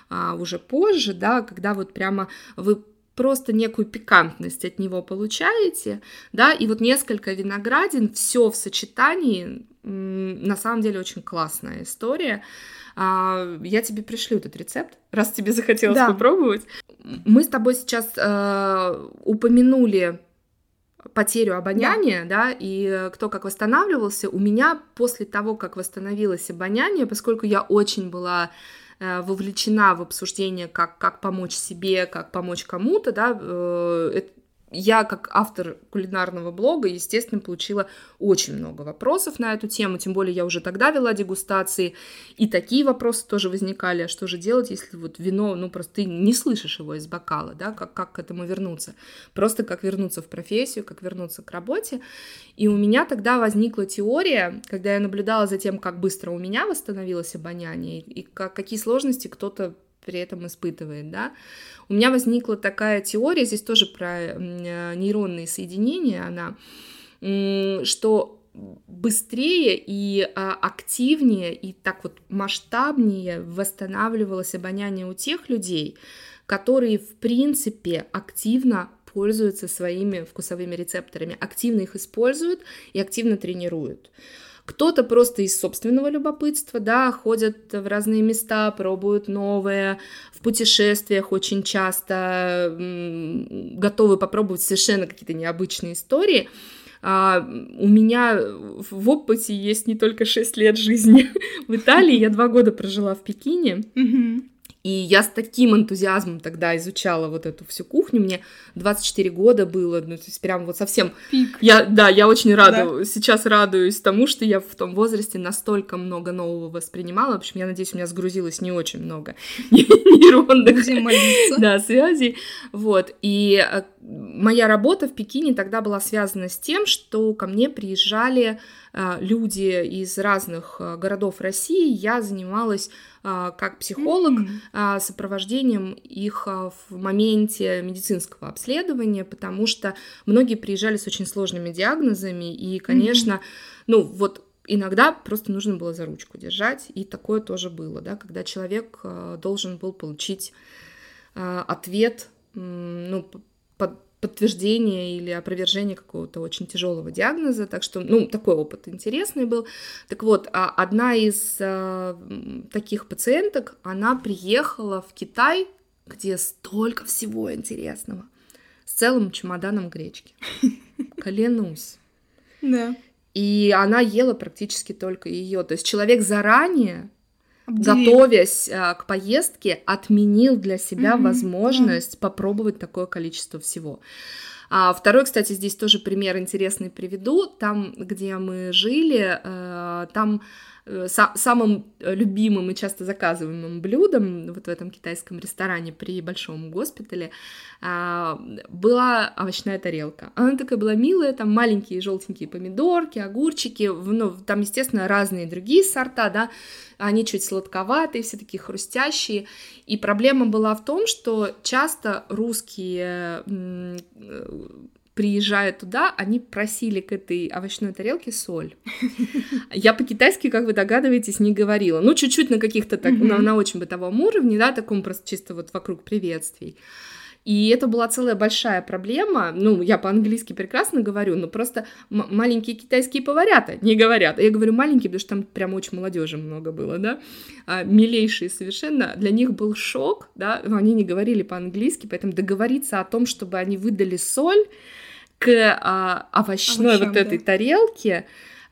B: а, уже позже, да, когда вот прямо вы просто некую пикантность от него получаете, да, и вот несколько виноградин, все в сочетании, на самом деле очень классная история. А, Я тебе пришлю этот рецепт, раз тебе захотелось
A: Да.
B: попробовать. Мы с тобой сейчас э, упомянули потерю обоняния, да. и э, кто как восстанавливался. У меня после того, как восстановилось обоняние, поскольку я очень была вовлечена в обсуждение, как, как помочь себе, как помочь кому-то, да, э, это- я, как автор кулинарного блога, естественно, получила очень много вопросов на эту тему, тем более я уже тогда вела дегустации, и такие вопросы тоже возникали, а что же делать, если вот вино, ну, просто ты не слышишь его из бокала, да, как, как к этому вернуться, просто как вернуться в профессию, как вернуться к работе, и у меня тогда возникла теория, когда я наблюдала за тем, как быстро у меня восстановилось обоняние, и как, какие сложности кто-то при этом испытывает, да, у меня возникла такая теория, здесь тоже про э, нейронные соединения, она, что быстрее и а, активнее и так вот масштабнее восстанавливалось обоняние у тех людей, которые в принципе активно пользуются своими вкусовыми рецепторами, активно их используют и активно тренируют. Кто-то просто из собственного любопытства, да, ходят в разные места, пробуют новое, в путешествиях очень часто готовы попробовать совершенно какие-то необычные истории. А, у меня в опыте есть не только 6 лет жизни в Италии, я два года прожила в Пекине,
A: Мгм.
B: И я с таким энтузиазмом тогда изучала вот эту всю кухню. Мне 24 года было, ну, то есть прям вот совсем...
A: Пик.
B: Я, да, я очень рада, сейчас радуюсь тому, что я в том возрасте настолько много нового воспринимала. В общем, я надеюсь, у меня сгрузилось не очень много нейронных да, связей. Вот. И э, моя работа в Пекине тогда была связана с тем, что ко мне приезжали э, люди из разных э, городов России. Я занималась как психолог а, сопровождением их а, в моменте медицинского обследования, потому что многие приезжали с очень сложными диагнозами, и, конечно, ну вот иногда просто нужно было за ручку держать, и такое тоже было, да, когда человек а, должен был получить а, ответ, ну, под- подтверждение или опровержение какого-то очень тяжелого диагноза, так что, ну, такой опыт интересный был. Так вот, а, одна из м, таких пациенток, она приехала в Китай, где столько всего интересного, с целым чемоданом гречки. Клянусь.
A: Да.
B: И она ела практически только ее. То есть человек заранее,
A: Обделили.
B: готовясь а, к поездке, отменил для себя
A: Мгм,
B: возможность попробовать такое количество всего. А второй, кстати, здесь тоже пример интересный приведу. Там, где мы жили, э, там самым любимым и часто заказываемым блюдом вот в этом китайском ресторане при большом госпитале а, была овощная тарелка. Она такая была милая, там маленькие желтенькие помидорки, огурчики, ну, там, естественно, разные другие сорта, да, они чуть сладковатые, все такие хрустящие. И проблема была в том, что часто русские э, приезжая туда, они просили к этой овощной тарелке соль. Я по-китайски, как вы догадываетесь, не говорила. Ну, чуть-чуть на каких-то так, на, на очень бытовом уровне, да, таком просто чисто вот вокруг приветствий. И это была целая большая проблема. Ну, я по-английски прекрасно говорю, но просто маленькие китайские поварята не говорят. Я говорю маленькие, потому что там прям очень молодежи много было, да. А, милейшие совершенно. Для них был шок, да. Они не говорили по-английски, поэтому договориться о том, чтобы они выдали соль к а, овощной
A: Овощам,
B: вот этой
A: да.
B: тарелке,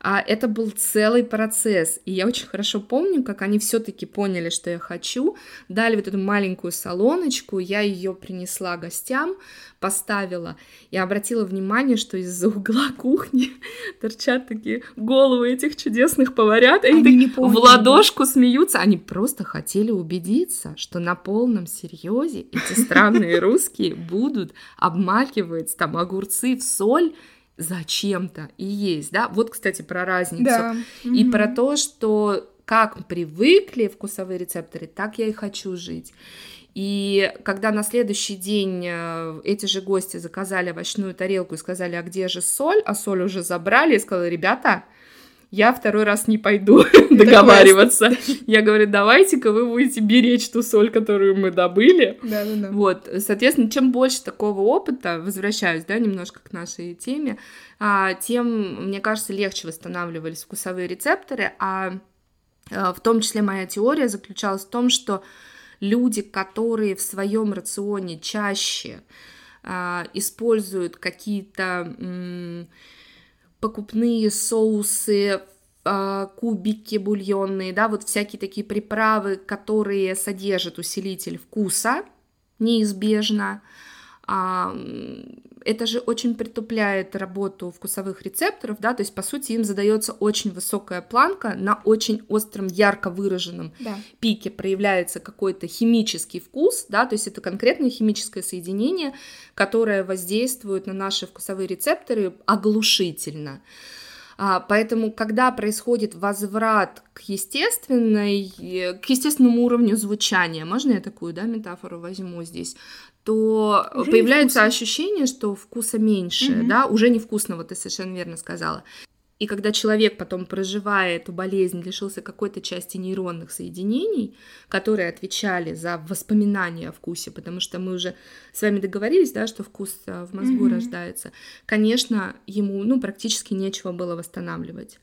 B: а, это был целый процесс. И я очень хорошо помню, как они все-таки поняли, что я хочу, дали вот эту маленькую солоночку, я ее принесла гостям, поставила и обратила внимание, что из-за угла кухни торчат такие головы этих чудесных поварят, они
A: Они
B: так в ладошку смеются. Они просто хотели убедиться, что на полном серьезе эти странные русские будут обмакивать там огурцы в соль зачем-то и есть, да? Вот, кстати, про разницу.
A: Да.
B: И
A: Мгм.
B: про то, что как привыкли вкусовые рецепторы, так я и хочу жить. И когда на следующий день э, эти же гости заказали овощную тарелку и сказали, а где же соль, а соль уже забрали, и сказала, ребята, я второй раз не пойду договариваться. Я говорю, давайте-ка вы будете беречь ту соль, которую мы добыли.
A: Да, да, да.
B: Вот, соответственно, чем больше такого опыта, возвращаюсь, да, немножко к нашей теме, а, тем, мне кажется, легче восстанавливались вкусовые рецепторы, а, а в том числе моя теория заключалась в том, что люди, которые в своем рационе чаще а, используют какие-то покупные соусы, а, кубики бульонные, да, вот всякие такие приправы, которые содержат усилитель вкуса неизбежно. Это же очень притупляет работу вкусовых рецепторов, да, то есть, по сути, им задается очень высокая планка, на очень остром, ярко выраженном
A: да.
B: пике проявляется какой-то химический вкус, да, то есть это конкретное химическое соединение, которое воздействует на наши вкусовые рецепторы оглушительно. А, поэтому, когда происходит возврат к естественной, к естественному уровню звучания, можно я такую, да, метафору возьму здесь, то уже появляется ощущение, что вкуса меньше, угу. да, уже невкусного, ты совершенно верно сказала. И когда человек потом, проживая эту болезнь, лишился какой-то части нейронных соединений, которые отвечали за воспоминания о вкусе, потому что мы уже с вами договорились, да, что вкус э, в мозгу mm-hmm. рождается, конечно, ему ну, практически нечего было восстанавливать.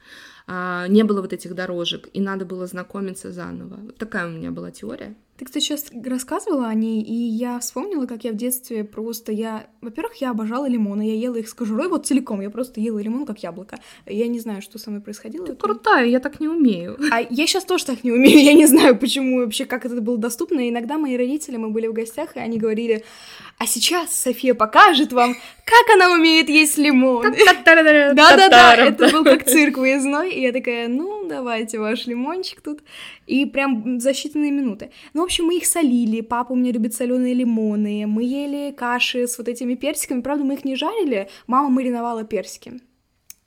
B: А, не было вот этих дорожек, и надо было знакомиться заново. Вот такая у меня была теория.
A: Ты, кстати, сейчас рассказывала о ней, и я вспомнила, как я в детстве просто... Я, во-первых, я обожала лимоны, я ела их с кожурой вот целиком, я просто ела лимон как яблоко. Я не знаю, что со мной происходило.
B: Ты крутая, я так не умею.
A: А я сейчас тоже так не умею, я не знаю, почему вообще, как это было доступно. И иногда мои родители, мы были в гостях, и они говорили, а сейчас София покажет вам, как она умеет есть лимон. Да-да-да, это был как цирк выездной, и я такая, ну, давайте ваш лимончик тут. И прям за считанные минуты. Ну, общем, мы их солили, папа у меня любит соленые лимоны, мы ели каши с вот этими персиками, правда, мы их не жарили, мама мариновала персики.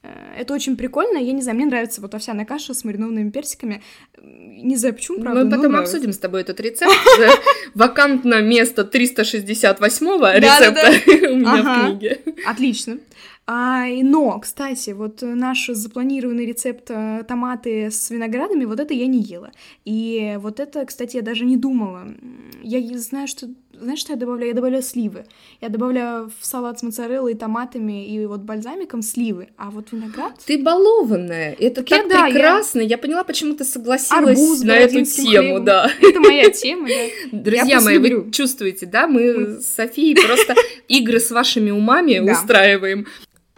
A: Э, это очень прикольно, я не знаю, мне нравится вот овсяная каша с маринованными персиками. Не знаю, почему, правда.
B: Мы потом обсудим с тобой этот рецепт. Вакантно место 368 рецепта у меня в книге.
A: Отлично. А, но, кстати, вот наш запланированный рецепт э, томаты с виноградами, вот это я не ела. И вот это, кстати, я даже не думала. Я знаю, что... Знаешь, что я добавляю? Я добавляю сливы. Я добавляю в салат с моцареллой, томатами и вот бальзамиком сливы. А вот виноград...
B: Ты балованная. Это так да, прекрасно. Я... я поняла, почему ты согласилась Арбуз, на эту тему,
A: хлебом.
B: да.
A: Это моя тема, да.
B: Друзья мои, вы чувствуете, да? Мы с Софией просто игры с вашими умами устраиваем.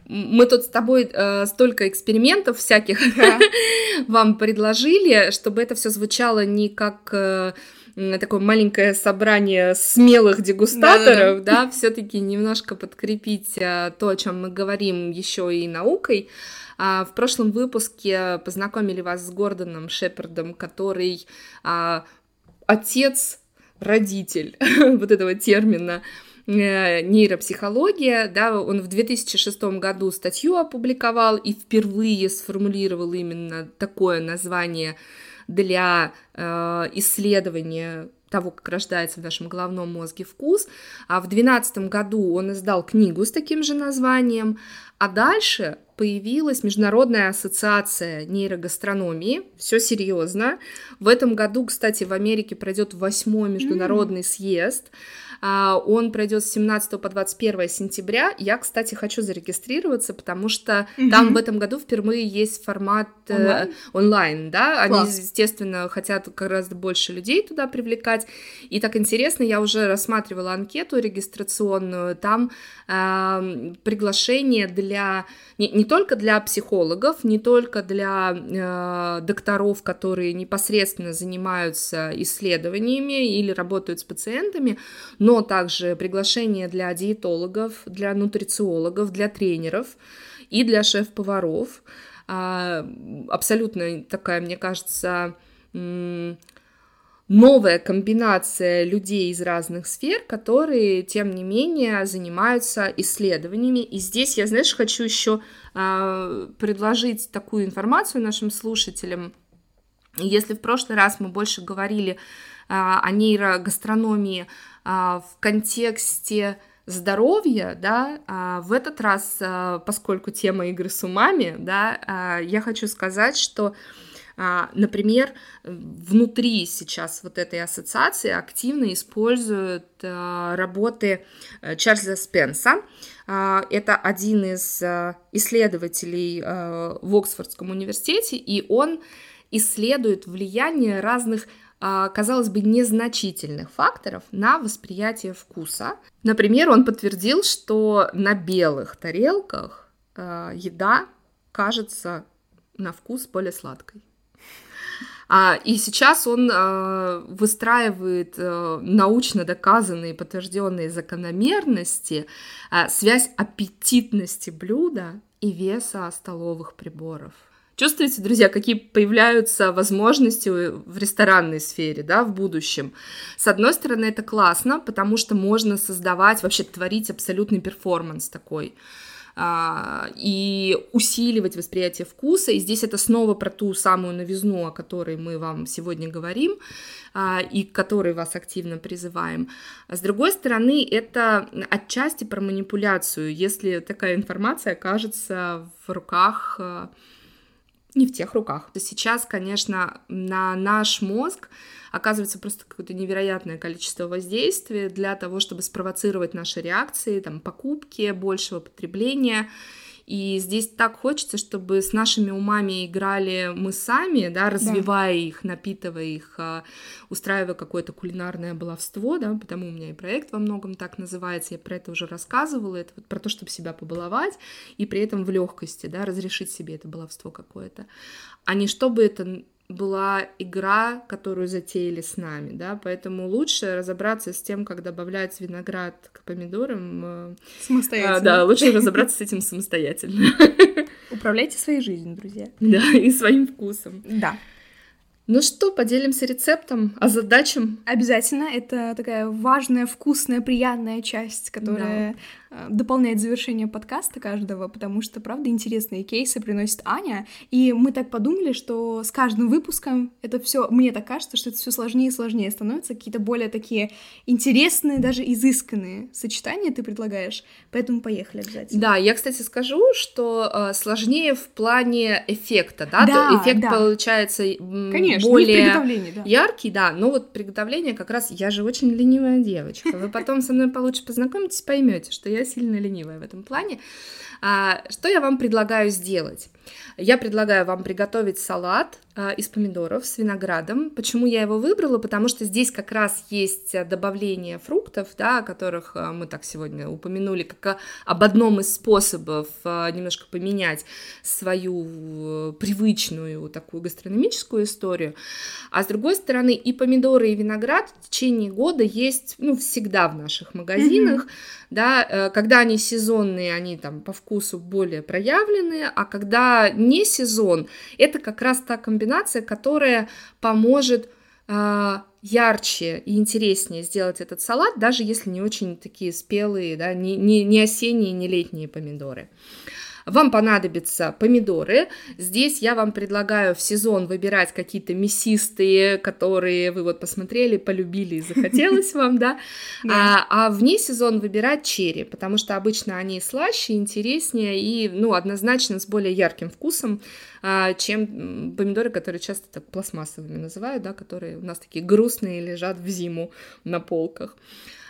B: Мы тут с тобой э, столько экспериментов всяких да. вам предложили, чтобы это все звучало не как э, такое маленькое собрание смелых дегустаторов, да, да, да все-таки немножко подкрепить э, то, о чем мы говорим еще и наукой. А, в прошлом выпуске познакомили вас с Гордоном Шепердом, который а, отец, родитель вот этого термина нейропсихология, да, он в 2006 году статью опубликовал и впервые сформулировал именно такое название для э, исследования того, как рождается в нашем головном мозге вкус. А в 2012 году он издал книгу с таким же названием. А дальше появилась Международная ассоциация нейрогастрономии. Все серьезно. В этом году, кстати, в Америке пройдет восьмой международный mm. съезд. А, он пройдет с 17 по 21 сентября. Я, кстати, хочу зарегистрироваться, потому что mm-hmm. там в этом году впервые есть формат онлайн, э, онлайн да. Класс. Они, естественно, хотят гораздо больше людей туда привлекать. И так интересно, я уже рассматривала анкету регистрационную. Там э, приглашение для не, не только для психологов, не только для э, докторов, которые непосредственно занимаются исследованиями или работают с пациентами, но также приглашение для диетологов, для нутрициологов, для тренеров и для шеф-поваров. А, абсолютно такая, мне кажется, новая комбинация людей из разных сфер, которые, тем не менее, занимаются исследованиями. И здесь я, знаешь, хочу еще а, предложить такую информацию нашим слушателям – Если в прошлый раз мы больше говорили а, о нейрогастрономии а, в контексте здоровья, да, а, в этот раз, а, поскольку тема игры с умами, да, я хочу сказать, что Например, внутри сейчас вот этой ассоциации активно используют работы э, Чарльза Спенса. Это один из исследователей в Оксфордском университете, и он исследует влияние разных казалось бы, незначительных факторов на восприятие вкуса. Например, он подтвердил, что на белых тарелках еда кажется на вкус более сладкой. А, и сейчас он а, выстраивает а, научно доказанные, подтвержденные закономерности, а, связь аппетитности блюда и веса столовых приборов. Чувствуете, друзья, какие появляются возможности в ресторанной сфере, да, в будущем? С одной стороны, это классно, потому что можно создавать, вообще творить абсолютный перформанс такой. А, и усиливать восприятие вкуса. И здесь это снова про ту самую новизну, о которой мы вам сегодня говорим а, и к которой вас активно призываем. с другой стороны, это отчасти про манипуляцию, если такая информация окажется в руках а, не в тех руках. Сейчас, конечно, на наш мозг оказывается просто какое-то невероятное количество воздействия для того, чтобы спровоцировать наши реакции, там, покупки, большего потребления. И здесь так хочется, чтобы с нашими умами играли мы сами, да, развивая да. их, напитывая их, а, устраивая какое-то кулинарное баловство, да, потому у меня и проект во многом так называется, я про это уже рассказывала, это вот про то, чтобы себя побаловать, и при этом в легкости, да, разрешить себе это баловство какое-то, а не чтобы это была игра, которую затеяли с нами, да, поэтому лучше разобраться с тем, как добавлять виноград к помидорам. Э,
A: самостоятельно. А,
B: да, лучше разобраться с этим самостоятельно.
A: Управляйте своей жизнью, друзья.
B: Да, и своим вкусом.
A: Да.
B: Ну что, поделимся рецептом, а задачам?
A: Обязательно. Это такая важная, вкусная, приятная часть, которая да. Э, дополняет завершение подкаста каждого, потому что, правда, интересные кейсы приносит Аня. И мы так подумали, что с каждым выпуском это все, мне так кажется, что это все сложнее и сложнее становится, какие-то более такие интересные, даже изысканные сочетания ты предлагаешь. Поэтому поехали обязательно.
B: Да, я, кстати, скажу, что э, сложнее в плане эффекта, да,
A: да
B: эффект
A: да.
B: получается
A: Конечно,
B: более
A: да.
B: яркий, да, но вот приготовление как раз, я же очень ленивая девочка, вы потом со мной получше познакомитесь, поймете, что я сильно ленивая в этом плане. А, что я вам предлагаю сделать? Я предлагаю вам приготовить салат а, из помидоров с виноградом. Почему я его выбрала? Потому что здесь как раз есть добавление фруктов, да, о которых а, мы так сегодня упомянули, как об одном из способов немножко поменять свою привычную такую гастрономическую историю. А с другой стороны, и помидоры, и виноград в течение года есть ну, всегда в наших магазинах. Mm-hmm да, э, когда они сезонные, они там по вкусу более проявлены, а когда не сезон, это как раз та комбинация, которая поможет э, ярче и интереснее сделать этот салат, даже если не очень такие спелые, да, не, не, не осенние, не летние помидоры. Вам понадобятся помидоры. Здесь я вам предлагаю в сезон выбирать какие-то мясистые, которые вы вот посмотрели, полюбили и захотелось вам, да. А, а вне сезон выбирать черри, потому что обычно они слаще, интереснее и, ну, однозначно с более ярким вкусом, а, чем помидоры, которые часто так пластмассовыми называют, да, которые у нас такие грустные лежат в зиму на полках.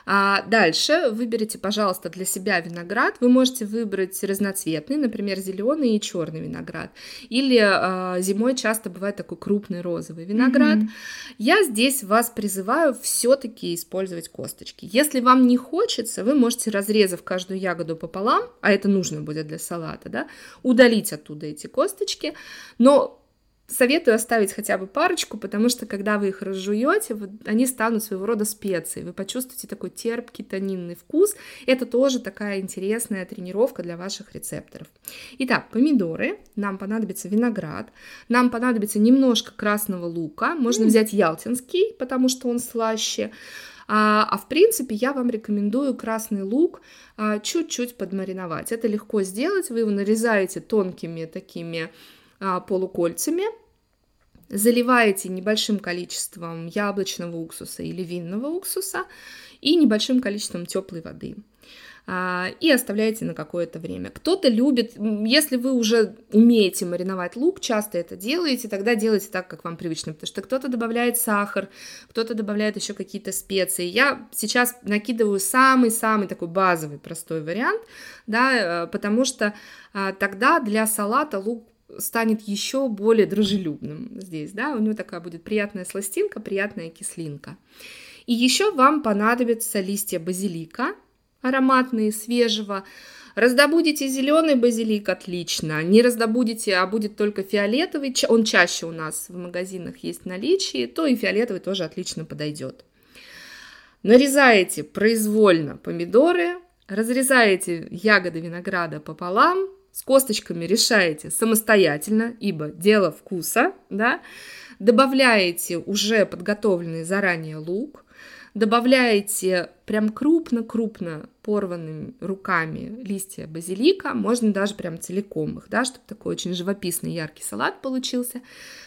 B: А дальше выберите, пожалуйста, для себя виноград. Вы можете выбрать разноцветный, например, зеленый и черный виноград. Или а, зимой часто бывает такой крупный розовый виноград. Mm-hmm. Я здесь вас призываю все-таки использовать косточки. Если вам не хочется, вы можете, разрезав каждую ягоду пополам, а это нужно будет для салата, да, удалить оттуда эти косточки. Но Советую оставить хотя бы парочку, потому что когда вы их разжуете, они станут своего рода специей. Вы почувствуете такой терпкий тонинный вкус. Это тоже такая интересная тренировка для ваших рецепторов. Итак, помидоры, нам понадобится виноград, нам понадобится немножко красного лука. Можно mm. взять ялтинский, потому что он слаще. А, а в принципе я вам рекомендую красный лук а, чуть-чуть подмариновать. Это легко сделать. Вы его нарезаете тонкими такими полукольцами, заливаете небольшим количеством яблочного уксуса или винного уксуса и небольшим количеством теплой воды а, и оставляете на какое-то время. Кто-то любит, если вы уже умеете мариновать лук, часто это делаете, тогда делайте так, как вам привычно, потому что кто-то добавляет сахар, кто-то добавляет еще какие-то специи. Я сейчас накидываю самый-самый такой базовый простой вариант, да, э, потому что а, тогда для салата лук станет еще более дружелюбным здесь, да, у него такая будет приятная сластинка, приятная кислинка. И еще вам понадобятся листья базилика, ароматные, свежего. Раздобудете зеленый базилик, отлично. Не раздобудете, а будет только фиолетовый, он чаще у нас в магазинах есть в наличии, то и фиолетовый тоже отлично подойдет. Нарезаете произвольно помидоры, разрезаете ягоды винограда пополам, с косточками решаете самостоятельно, ибо дело вкуса, да, добавляете уже подготовленный заранее лук, добавляете прям крупно-крупно порванными руками листья базилика, можно даже прям целиком их, да, чтобы такой очень живописный яркий салат получился.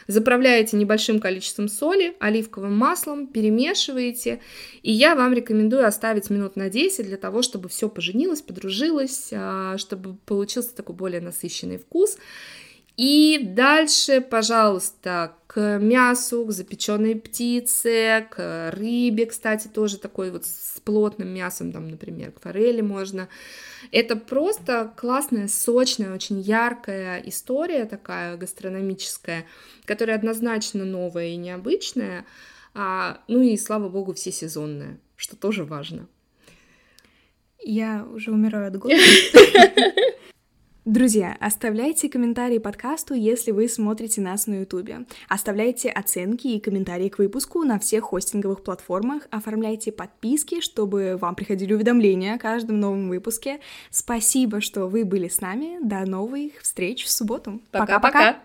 B: Заправляете небольшим количеством соли, оливковым маслом, перемешиваете, и я вам рекомендую оставить минут на 10 для того, чтобы все поженилось, подружилось, а, чтобы получился такой более насыщенный вкус. И дальше, пожалуйста, к мясу, к запеченной птице, к рыбе, кстати, тоже такой вот с плотным мясом, там, например, к форели можно. Это просто классная, сочная, очень яркая история такая гастрономическая, которая однозначно новая и необычная, а, ну и, слава богу, все сезонная, что тоже важно.
A: Я уже умираю от голода. Друзья, оставляйте комментарии подкасту, если вы смотрите нас на ютубе. Оставляйте оценки и комментарии к выпуску на всех хостинговых платформах. Оформляйте подписки, чтобы вам приходили уведомления о каждом новом выпуске. Спасибо, что вы были с нами. До новых встреч в субботу.
B: Пока-пока.